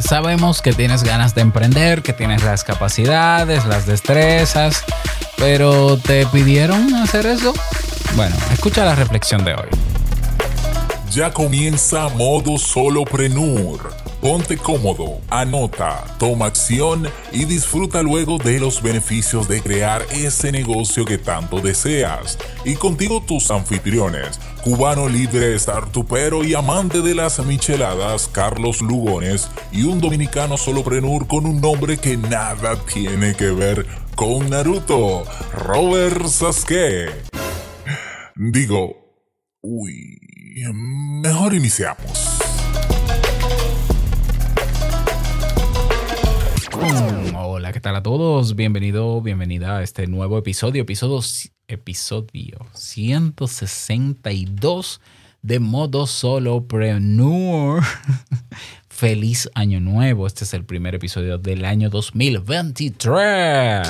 Sabemos que tienes ganas de emprender, que tienes las capacidades, las destrezas, pero ¿te pidieron hacer eso? Bueno, escucha la reflexión de hoy. Ya comienza modo soloprenur. Ponte cómodo, anota, toma acción y disfruta luego de los beneficios de crear ese negocio que tanto deseas. Y contigo tus anfitriones, cubano libre, startupero y amante de las micheladas, Carlos Lugones, y un dominicano soloprenur con un nombre que nada tiene que ver con Naruto, Robert Sasuke. Digo, uy, mejor iniciamos. Hola, ¿qué tal a todos? Bienvenido, bienvenida a este nuevo episodio, episodio, episodio 162 de modo solopreneur. Feliz año nuevo. Este es el primer episodio del año 2023.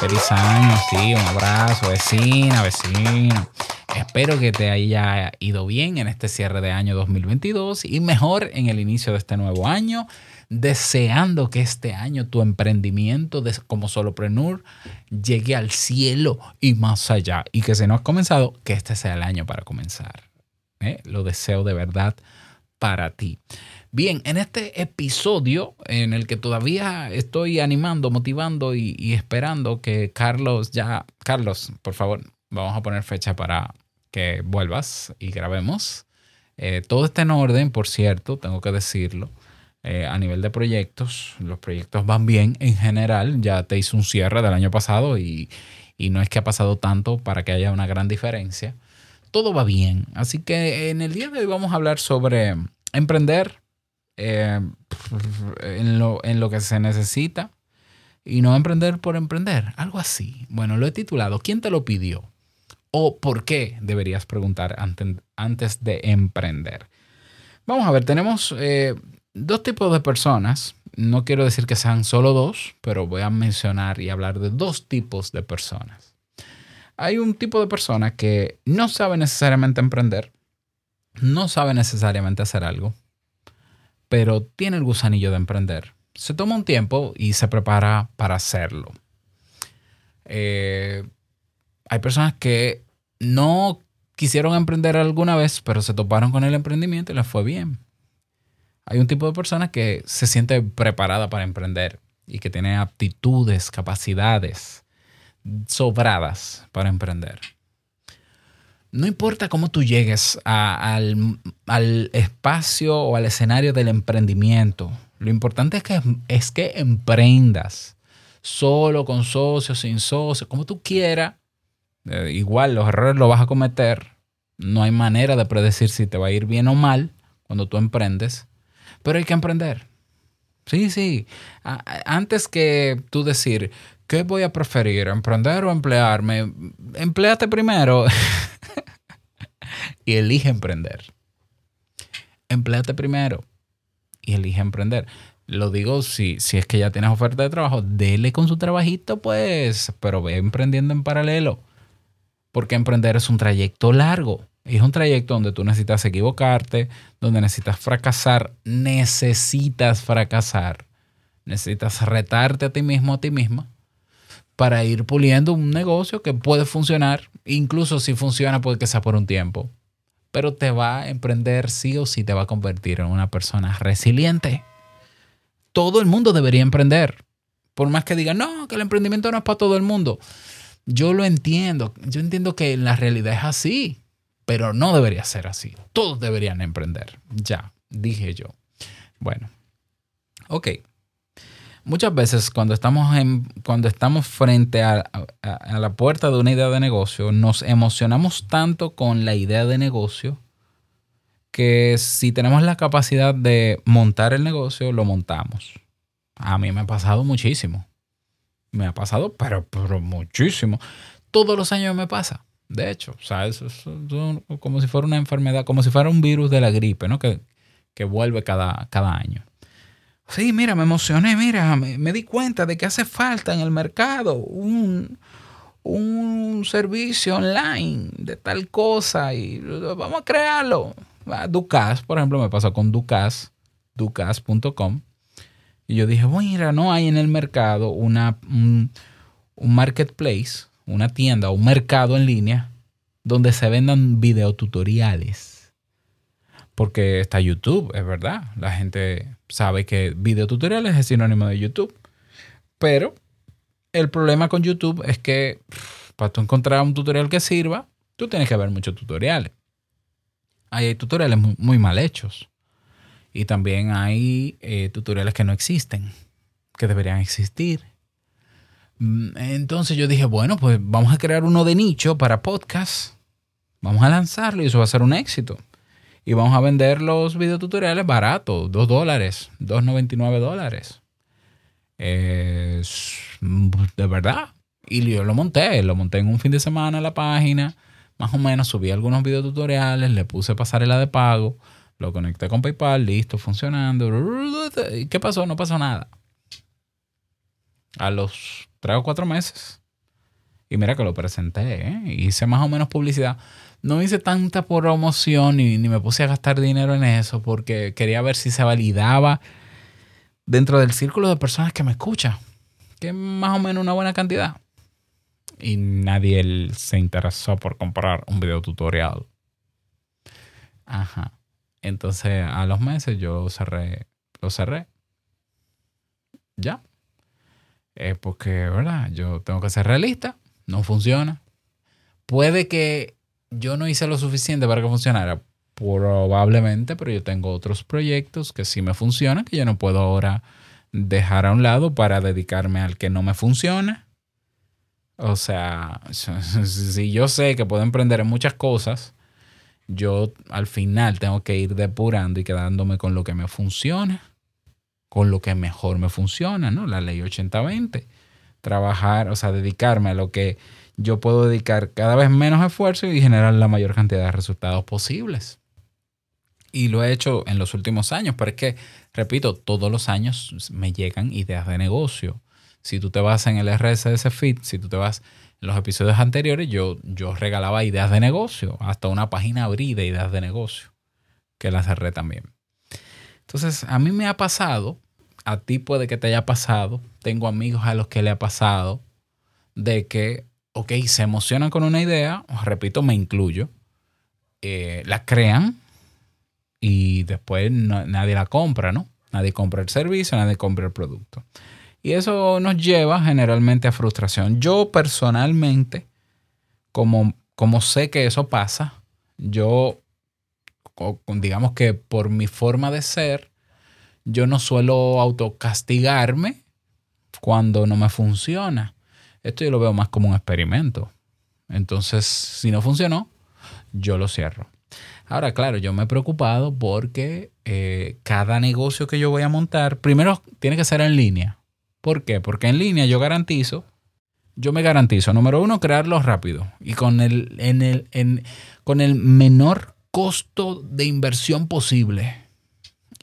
Feliz año, sí, un abrazo, vecina, vecino. Espero que te haya ido bien en este cierre de año 2022 y mejor en el inicio de este nuevo año deseando que este año tu emprendimiento de, como solopreneur llegue al cielo y más allá. Y que si no has comenzado, que este sea el año para comenzar. ¿eh? Lo deseo de verdad para ti. Bien, en este episodio en el que todavía estoy animando, motivando y, esperando que Carlos ya, Carlos, por favor, vamos a poner fecha para que vuelvas y grabemos. Eh, todo está en orden, por cierto, tengo que decirlo. Eh, a nivel de proyectos, los proyectos van bien en general. Ya te hice un cierre del año pasado y, no es que ha pasado tanto para que haya una gran diferencia. Todo va bien. Así que en el día de hoy vamos a hablar sobre emprender eh, en, lo, en lo que se necesita y no emprender por emprender. Algo así. Bueno, lo he titulado ¿Quién te lo pidió? ¿O por qué deberías preguntar antes de emprender? Vamos a ver, tenemos eh, dos tipos de personas. No quiero decir que sean solo dos, pero voy a mencionar y hablar de dos tipos de personas. Hay un tipo de persona que no sabe necesariamente emprender, no sabe necesariamente hacer algo, pero tiene el gusanillo de emprender. Se toma un tiempo y se prepara para hacerlo. Eh, hay personas que no quisieron emprender alguna vez, pero se toparon con el emprendimiento y les fue bien. Hay un tipo de persona que se siente preparada para emprender y que tiene aptitudes, capacidades sobradas para emprender. No importa cómo tú llegues al, espacio o al escenario del emprendimiento, lo importante es que, es que emprendas solo, con socios, sin socios, como tú quieras. Eh, igual los errores los vas a cometer. No hay manera de predecir si te va a ir bien o mal cuando tú emprendes. Pero hay que emprender. Sí, sí. Antes que tú decir, ¿qué voy a preferir? ¿Emprender o emplearme? Empleate primero y elige emprender. Empleate primero y elige emprender. Lo digo si, si es que ya tienes oferta de trabajo, dele con su trabajito, pues, pero ve emprendiendo en paralelo. Porque emprender es un trayecto largo. Es un trayecto donde tú necesitas equivocarte, donde necesitas fracasar, necesitas fracasar, necesitas retarte a ti mismo, a ti misma, para ir puliendo un negocio que puede funcionar, incluso si funciona puede que sea por un tiempo, pero te va a emprender sí o sí, te va a convertir en una persona resiliente. Todo el mundo debería emprender, por más que digan, no, que el emprendimiento no es para todo el mundo. Yo lo entiendo, yo entiendo que la realidad es así pero no debería ser así. Todos deberían emprender. Ya, dije yo. Bueno, ok. Muchas veces cuando estamos, en, cuando estamos frente a, la puerta de una idea de negocio, nos emocionamos tanto con la idea de negocio que si tenemos la capacidad de montar el negocio, lo montamos. A mí me ha pasado muchísimo. Me ha pasado, pero, pero muchísimo. Todos los años me pasa. De hecho, o sea, eso es como si fuera una enfermedad, como si fuera un virus de la gripe, ¿no? Que, vuelve cada, cada año. Sí, mira, me emocioné, mira, me, di cuenta de que hace falta en el mercado un, un servicio online de tal cosa y vamos a crearlo. Ducas, por ejemplo, me pasó con Ducas, ducas.com. Y yo dije, mira, no hay en el mercado una, un, un marketplace, una tienda, un mercado en línea donde se vendan videotutoriales. Porque está YouTube, es verdad. La gente sabe que videotutoriales es sinónimo de YouTube. Pero el problema con YouTube es que para tú encontrar un tutorial que sirva, tú tienes que ver muchos tutoriales. hay tutoriales muy, mal hechos. Y también hay eh, tutoriales que no existen, que deberían existir. Mm, entonces yo dije, bueno, pues vamos a crear uno de nicho para podcast. Vamos a lanzarlo y eso va a ser un éxito. Y vamos a vender los videotutoriales baratos, 2 dólares, 2,99 dólares. Mm, de verdad. Y yo lo monté, lo monté en un fin de semana en la página. Más o menos subí algunos videotutoriales, le puse pasarela de pago, lo conecté con PayPal, listo, funcionando. ¿Y qué pasó? No pasó nada. A los tres o cuatro meses. Y mira que lo presenté, ¿eh? hice más o menos publicidad. No hice tanta promoción ni, ni me puse a gastar dinero en eso porque quería ver si se validaba dentro del círculo de personas que me escuchan, que es más o menos una buena cantidad. Y nadie se interesó por comprar un video tutorial. Ajá. Entonces a los meses yo cerré, lo cerré. Ya. Es porque, ¿verdad? Yo tengo que ser realista. No funciona. Puede que yo no hice lo suficiente para que funcionara. Probablemente, pero yo tengo otros proyectos que sí me funcionan, que yo no puedo ahora dejar a un lado para dedicarme al que no me funciona. O sea, si yo sé que puedo emprender en muchas cosas, yo al final tengo que ir depurando y quedándome con lo que me funciona, con lo que mejor me funciona, ¿no? La ley 80-20. Trabajar, o sea, dedicarme a lo que yo puedo dedicar cada vez menos esfuerzo y generar la mayor cantidad de resultados posibles y lo he hecho en los últimos años, pero es que, repito, todos los años me llegan ideas de negocio. Si tú te vas en el RSS Feed, si tú te vas en los episodios anteriores, yo, yo regalaba ideas de negocio, hasta una página abrí de ideas de negocio, que la cerré también. Entonces, a mí me ha pasado, a ti puede que te haya pasado, tengo amigos a los que le ha pasado, de que, ok, se emocionan con una idea, repito, me incluyo, eh, la crean, y después nadie la compra, ¿no? Nadie compra el servicio, nadie compra el producto. Y eso nos lleva generalmente a frustración. Yo personalmente, como, como sé que eso pasa, yo, digamos que por mi forma de ser, yo no suelo autocastigarme cuando no me funciona. Esto yo lo veo más como un experimento. Entonces, si no funcionó, yo lo cierro. Ahora, claro, yo me he preocupado porque eh, cada negocio que yo voy a montar, primero tiene que ser en línea. ¿Por qué? Porque en línea yo garantizo, yo me garantizo, número uno, crearlo rápido y con el, en el, con el menor costo de inversión posible.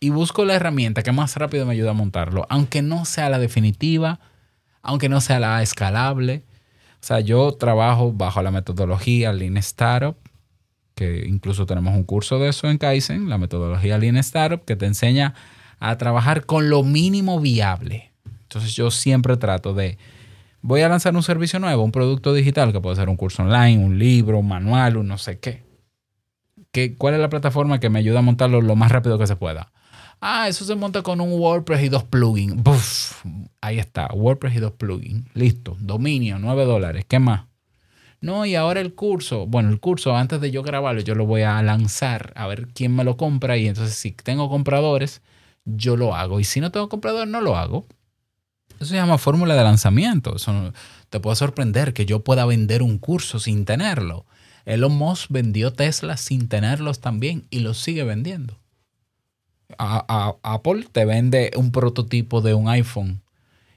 Y busco la herramienta que más rápido me ayuda a montarlo, aunque no sea la definitiva, aunque no sea la escalable. O sea, yo trabajo bajo la metodología Lean Startup que incluso tenemos un curso de eso en Kaizen, la metodología Lean Startup, que te enseña a trabajar con lo mínimo viable. Entonces yo siempre trato de, voy a lanzar un servicio nuevo, un producto digital, que puede ser un curso online, un libro, un manual, un no sé qué. ¿Qué ¿Cuál es la plataforma que me ayuda a montarlo lo más rápido que se pueda? Ah, eso se monta con un WordPress y dos plugins. Ahí está, WordPress y dos plugins. Listo, dominio, 9 dólares. ¿Qué más? No, y ahora el curso, bueno, el curso antes de yo grabarlo, yo lo voy a lanzar a ver quién me lo compra y entonces si tengo compradores, yo lo hago. Y si no tengo compradores, no lo hago. Eso se llama fórmula de lanzamiento. Te puede sorprender que yo pueda vender un curso sin tenerlo. Elon Musk vendió Tesla sin tenerlos también y los sigue vendiendo. Apple te vende un prototipo de un iPhone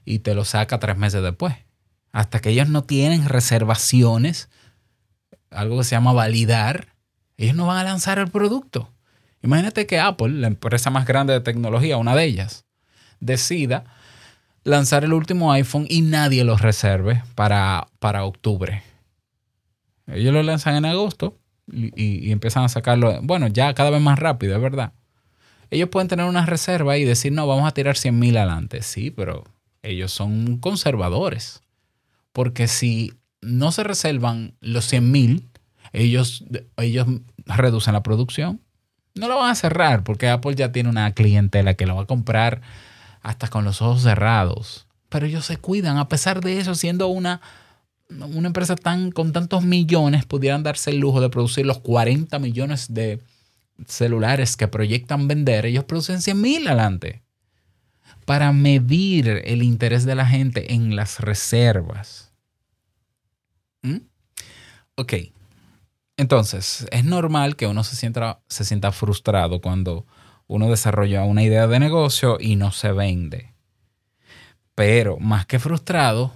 y te lo saca tres meses después hasta que ellos no tienen reservaciones, algo que se llama validar, ellos no van a lanzar el producto. Imagínate que Apple, la empresa más grande de tecnología, una de ellas, decida lanzar el último iPhone y nadie lo reserve para, para octubre. Ellos lo lanzan en agosto y, empiezan a sacarlo, bueno, ya cada vez más rápido, es verdad. Ellos pueden tener una reserva y decir, no, vamos a tirar 100 mil adelante. Sí, pero ellos son conservadores. Porque si no se reservan los 100 mil, ellos, ellos reducen la producción. No lo van a cerrar porque Apple ya tiene una clientela que lo va a comprar hasta con los ojos cerrados. Pero ellos se cuidan. A pesar de eso, siendo una, una empresa tan, con tantos millones, pudieran darse el lujo de producir los 40 millones de celulares que proyectan vender. Ellos producen 100 mil adelante. Para medir el interés de la gente en las reservas. ¿Mm? Ok. Entonces, es normal que uno se sienta, se sienta frustrado cuando uno desarrolla una idea de negocio y no se vende. Pero más que frustrado,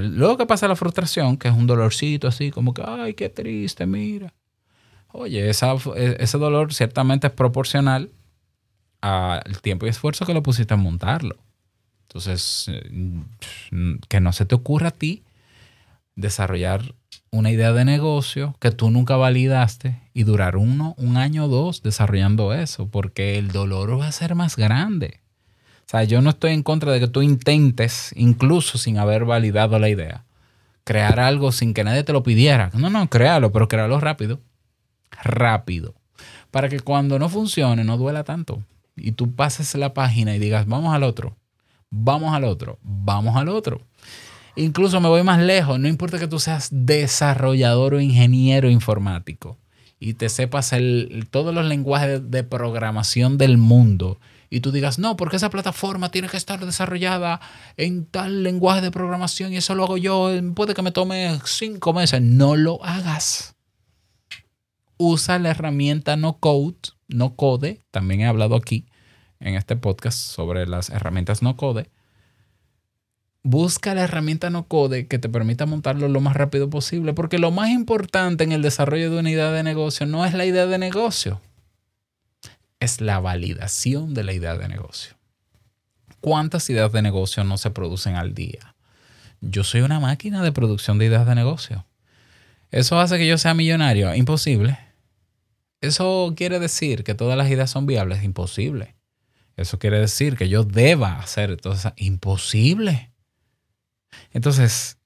luego que pasa la frustración, que es un dolorcito así, como que, ay, qué triste, mira. Oye, ese dolor ciertamente es proporcional al tiempo y esfuerzo que lo pusiste a montarlo. Entonces, eh, que no se te ocurra a ti desarrollar una idea de negocio que tú nunca validaste y durar uno, un año o dos desarrollando eso, porque el dolor va a ser más grande. O sea, yo no estoy en contra de que tú intentes, incluso sin haber validado la idea, crear algo sin que nadie te lo pidiera. No, no, créalo, pero créalo rápido. Rápido. Para que cuando no funcione no duela tanto. Y tú pases la página y digas, vamos al otro, vamos al otro, vamos al otro. Incluso me voy más lejos, no importa que tú seas desarrollador o ingeniero informático y te sepas todos los lenguajes de, programación del mundo y tú digas, no, porque esa plataforma tiene que estar desarrollada en tal lenguaje de programación y eso lo hago yo, puede que me tome cinco meses. No lo hagas. Usa la herramienta no code, no code, también he hablado aquí en este podcast sobre las herramientas no code busca la herramienta no code que te permita montarlo lo más rápido posible, porque lo más importante en el desarrollo de una idea de negocio no es la idea de negocio, es la validación de la idea de negocio. ¿Cuántas ideas de negocio no se producen al día? Yo soy una máquina de producción de ideas de negocio. ¿Eso hace que yo sea millonario? Imposible. ¿Eso quiere decir que todas las ideas son viables? Imposible. Eso quiere decir que yo deba hacer todo Imposible. Entonces,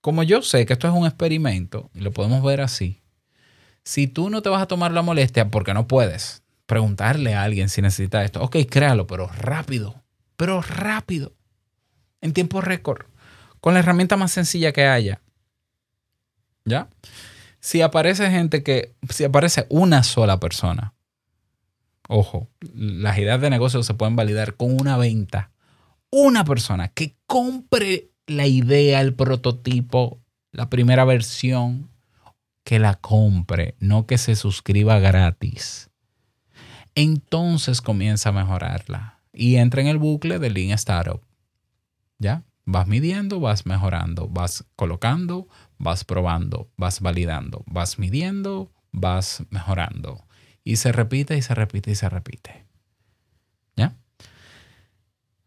como yo sé que esto es un experimento, y lo podemos ver así, si tú no te vas a tomar la molestia, porque no puedes, preguntarle a alguien si necesita esto, ok, créalo, pero rápido, pero rápido, en tiempo récord, con la herramienta más sencilla que haya. ¿Ya? Si aparece gente que, si aparece una sola persona, ojo, las ideas de negocio se pueden validar con una venta. Una persona que compre la idea, el prototipo, la primera versión, que la compre, no que se suscriba gratis. Entonces comienza a mejorarla y entra en el bucle del Lean Startup. ¿Ya? Vas midiendo, vas mejorando, vas colocando, vas probando, vas validando, vas midiendo, vas mejorando. Y se repite y se repite y se repite.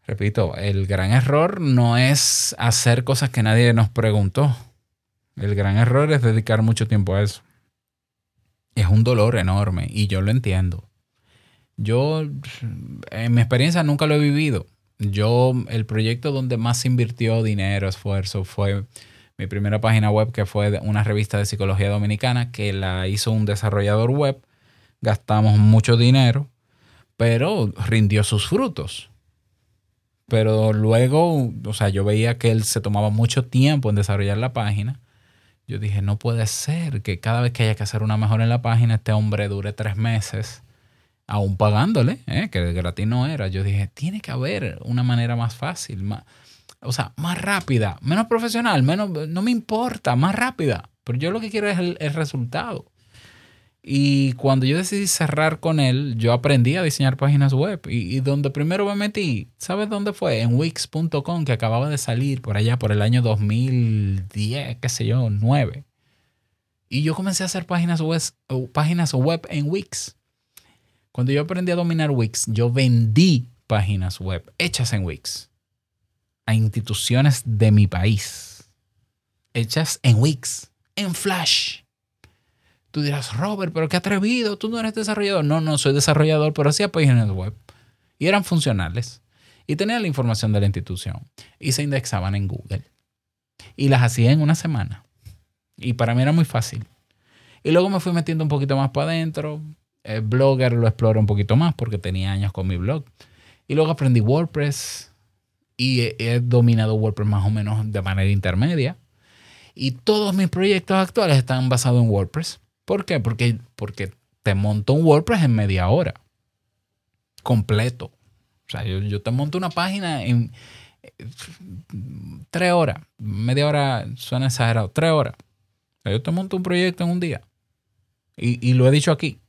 Repito, el gran error no es hacer cosas que nadie nos preguntó. El gran error es dedicar mucho tiempo a eso. Es un dolor enorme y yo lo entiendo. Yo, en mi experiencia, nunca lo he vivido. Yo, el proyecto donde más invirtió dinero, esfuerzo, fue mi primera página web, que fue una revista de psicología dominicana, que la hizo un desarrollador web. Gastamos mucho dinero, pero rindió sus frutos. Pero luego, o sea, yo veía que él se tomaba mucho tiempo en desarrollar la página. Yo dije, no puede ser que cada vez que haya que hacer una mejora en la página, este hombre dure tres meses aún pagándole, ¿eh? que gratis no era. Yo dije, tiene que haber una manera más fácil, más, o sea, más rápida, menos profesional, menos, no me importa, más rápida. Pero yo lo que quiero es el resultado. Y cuando yo decidí cerrar con él, yo aprendí a diseñar páginas web. Y, donde primero me metí, ¿sabes dónde fue? En Wix.com, que acababa de salir por allá por el año 2010, qué sé yo, 9. Y yo comencé a hacer páginas web, páginas web en Wix. Cuando yo aprendí a dominar Wix, yo vendí páginas web hechas en Wix a instituciones de mi país. Hechas en Wix, en Flash Tú dirás, Robert, pero qué atrevido, tú no eres desarrollador. No, no soy desarrollador, pero hacía páginas web. y eran funcionales y tenían la información de la institución y se indexaban en Google y las hacía en una semana. Y para mí era muy fácil. Y luego me fui metiendo un poquito más para adentro. El blogger lo exploré un poquito más porque tenía años con mi blog. Y luego aprendí WordPress y he, dominado WordPress más o menos de manera intermedia. Y todos mis proyectos actuales están basados en WordPress. ¿Por qué? Porque, porque te monto un WordPress en media hora. Completo. O sea, yo, yo te monto una página en eh, tres horas. Media hora suena exagerado. Tres horas. O sea, yo te monto un proyecto en un día. Y, y lo he dicho aquí.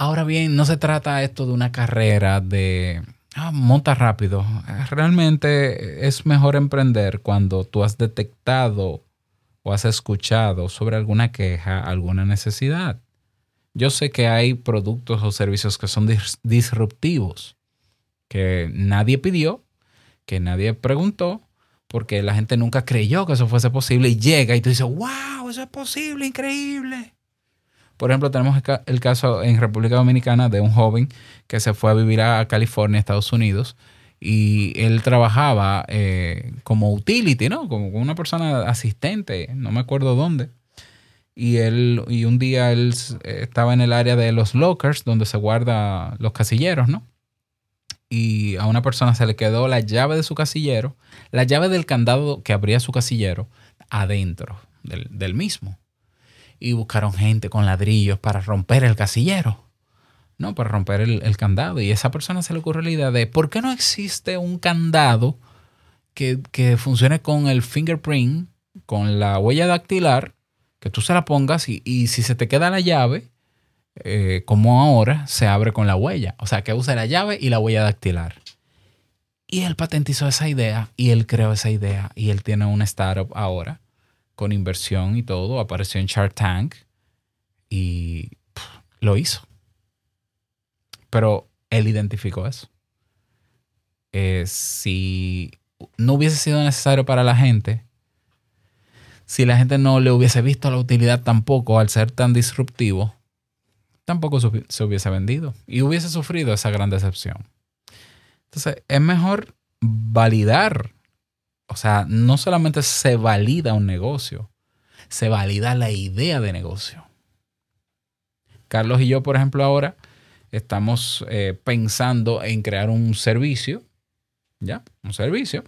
Ahora bien, no se trata esto de una carrera de ah, monta rápido. Realmente es mejor emprender cuando tú has detectado o has escuchado sobre alguna queja, alguna necesidad. Yo sé que hay productos o servicios que son disruptivos, que nadie pidió, que nadie preguntó, porque la gente nunca creyó que eso fuese posible y llega y tú dices, wow, eso es posible, increíble. Por ejemplo, tenemos el caso en República Dominicana de un joven que se fue a vivir a California, Estados Unidos, y él trabajaba eh, como utility, ¿no? Como una persona asistente, no me acuerdo dónde. Y él, y un día él estaba en el área de los lockers, donde se guarda los casilleros, ¿no? Y a una persona se le quedó la llave de su casillero, la llave del candado que abría su casillero, adentro del mismo y buscaron gente con ladrillos para romper el casillero, ¿no? Para romper el, candado. Y a esa persona se le ocurre la idea de, ¿por qué no existe un candado que, funcione con el fingerprint, con la huella dactilar, que tú se la pongas y, si se te queda la llave, eh, como ahora, se abre con la huella. O sea, que use la llave y la huella dactilar. Y él patentizó esa idea y él creó esa idea y él tiene una startup ahora con inversión y todo, apareció en Shark Tank y lo hizo. Pero él identificó eso. Eh, si no hubiese sido necesario para la gente, si la gente no le hubiese visto la utilidad tampoco al ser tan disruptivo, tampoco se hubiese vendido y hubiese sufrido esa gran decepción. Entonces, es mejor validar o sea, no solamente se valida un negocio, se valida la idea de negocio. Carlos y yo, por ejemplo, ahora estamos eh, pensando en crear un servicio, ¿ya? Un servicio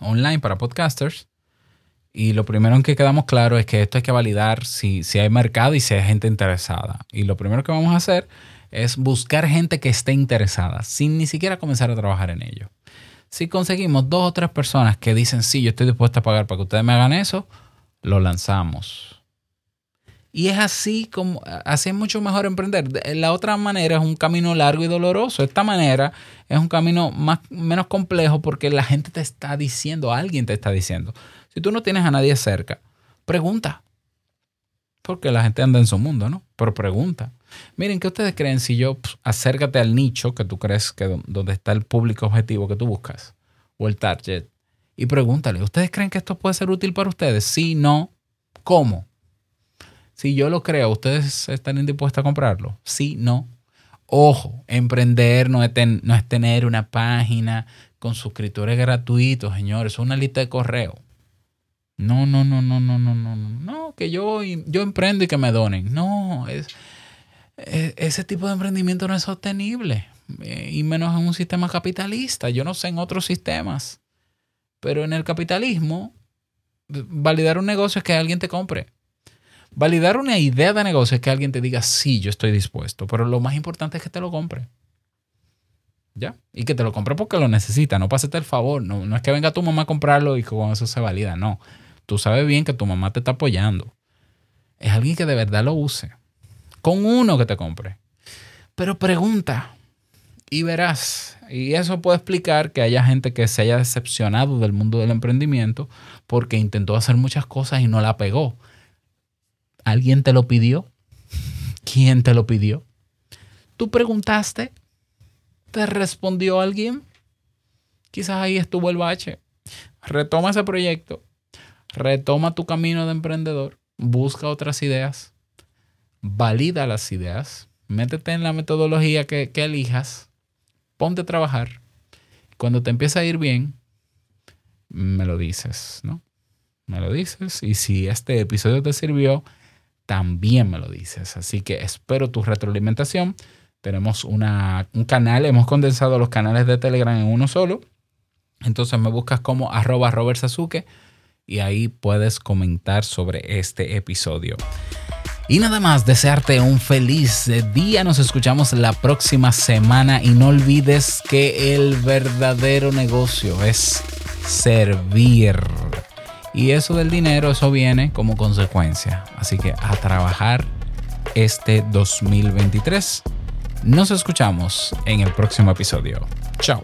online para podcasters. Y lo primero en que quedamos claro es que esto hay que validar si, si hay mercado y si hay gente interesada. Y lo primero que vamos a hacer es buscar gente que esté interesada, sin ni siquiera comenzar a trabajar en ello. Si conseguimos dos o tres personas que dicen, sí, yo estoy dispuesto a pagar para que ustedes me hagan eso, lo lanzamos. Y es así como, así es mucho mejor emprender. La otra manera es un camino largo y doloroso. Esta manera es un camino más, menos complejo porque la gente te está diciendo, alguien te está diciendo. Si tú no tienes a nadie cerca, pregunta. Porque la gente anda en su mundo, ¿no? Pero pregunta. Miren, ¿qué ustedes creen si yo pues, acércate al nicho que tú crees que donde está el público objetivo que tú buscas o el target y pregúntale, ¿ustedes creen que esto puede ser útil para ustedes? Si no, ¿cómo? Si yo lo creo, ¿ustedes están dispuestos a comprarlo? Sí, no. Ojo, emprender no es, no es tener una página con suscriptores gratuitos, señores, es una lista de correo. No, no, no, no, no, no, no, no, no, que yo, yo emprendo y que me donen. No, es, ese tipo de emprendimiento no es sostenible, eh, y menos en un sistema capitalista. Yo no sé en otros sistemas, pero en el capitalismo, validar un negocio es que alguien te compre. Validar una idea de negocio es que alguien te diga, sí, yo estoy dispuesto, pero lo más importante es que te lo compre. ¿Ya? Y que te lo compre porque lo necesita, no pásate el favor, no, no es que venga tu mamá a comprarlo y con eso se valida, no. Tú sabes bien que tu mamá te está apoyando. Es alguien que de verdad lo use con uno que te compre. Pero pregunta y verás. Y eso puede explicar que haya gente que se haya decepcionado del mundo del emprendimiento porque intentó hacer muchas cosas y no la pegó. ¿Alguien te lo pidió? ¿Quién te lo pidió? ¿Tú preguntaste? ¿Te respondió alguien? Quizás ahí estuvo el bache. Retoma ese proyecto. Retoma tu camino de emprendedor. Busca otras ideas valida las ideas, métete en la metodología que, elijas ponte a trabajar. Cuando te empieza a ir bien, me lo dices, ¿no? Me lo dices. Y si este episodio te sirvió, también me lo dices. Así que espero tu retroalimentación. Tenemos una, un canal, hemos condensado los canales de Telegram en uno solo. Entonces me buscas como arroba Robert Sasuke y ahí puedes comentar sobre este episodio. Y nada más, desearte un feliz día. Nos escuchamos la próxima semana y no olvides que el verdadero negocio es servir. Y eso del dinero, eso viene como consecuencia. Así que a trabajar este 2023. Nos escuchamos en el próximo episodio. Chao.